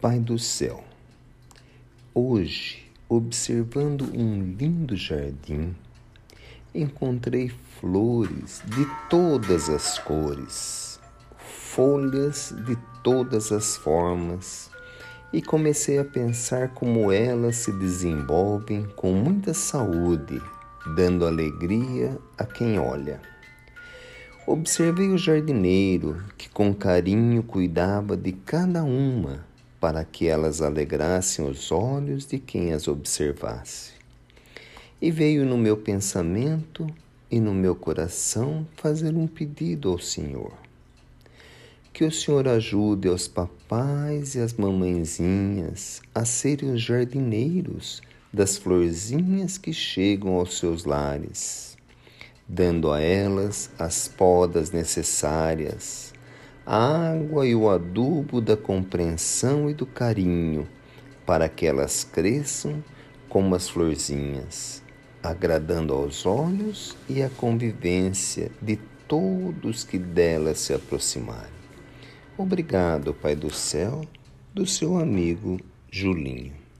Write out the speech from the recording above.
Pai do céu, hoje, observando um lindo jardim, encontrei flores de todas as cores, folhas de todas as formas, e comecei a pensar como elas se desenvolvem com muita saúde, dando alegria a quem olha. Observei o jardineiro que com carinho cuidava de cada uma para que elas alegrassem os olhos de quem as observasse. E veio no meu pensamento e no meu coração fazer um pedido ao Senhor. Que o Senhor ajude aos papais e as mamãezinhas a serem os jardineiros das florzinhas que chegam aos seus lares, dando a elas as podas necessárias água e o adubo da compreensão e do carinho, para que elas cresçam como as florzinhas, agradando aos olhos e à convivência de todos que delas se aproximarem. Obrigado, Pai do céu, do seu amigo Julinho.